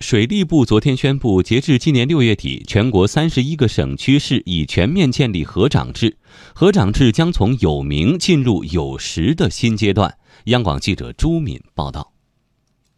水利部昨天宣布，截至今年六月底，全国三十一个省区市已全面建立河长制，河长制将从有名进入有实的新阶段。央广记者朱敏报道。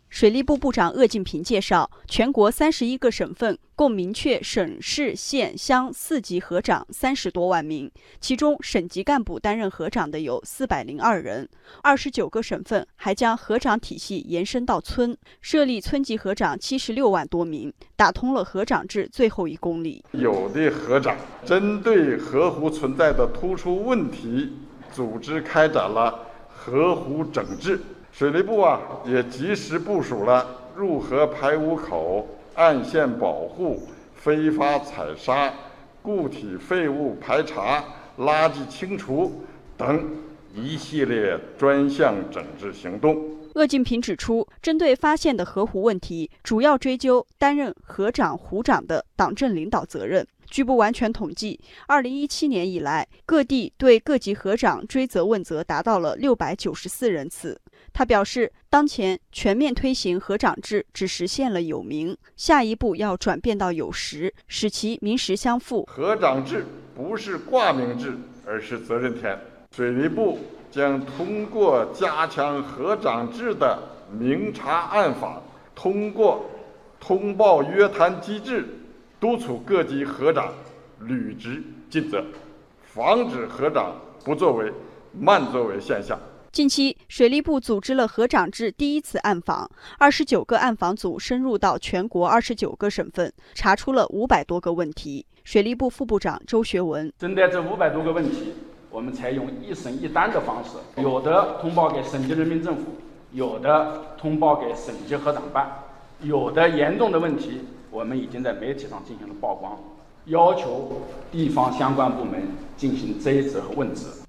水利部部长鄂晋平介绍，全国三十一个省份共明确省市县乡四级河长三十多万名，其中省级干部担任河长的有四百零二人。二十九个省份还将河长体系延伸到村，设立村级河长七十六万多名，打通了河长制最后一公里。有的河长针对河湖存在的突出问题，组织开展了河湖整治。水利部啊，也及时部署了入河排污口、岸线保护、非法采砂、固体废物排查、垃圾清除等一系列专项整治行动。鄂晋平指出，针对发现的河湖问题，主要追究担任河长、湖长的党政领导责任。据不完全统计，二零一七年以来，各地对各级河长追责问责达到了六百九十四人次。他表示，当前全面推行河长制只实现了有名，下一步要转变到有实，使其名实相符。河长制不是挂名制，而是责任田。水利部将通过加强河长制的明察暗访，通过通报约谈机制。督促各级河长履职尽责，防止河长不作为、慢作为现象。近期，水利部组织了河长制第一次暗访，二十九个暗访组深入到全国二十九个省份，查出了五百多个问题。水利部副部长周学文针对这五百多个问题，我们采用一审一单的方式，有的通报给省级人民政府，有的通报给省级合长办，有的严重的问题。我们已经在媒体上进行了曝光，要求地方相关部门进行追责和问责。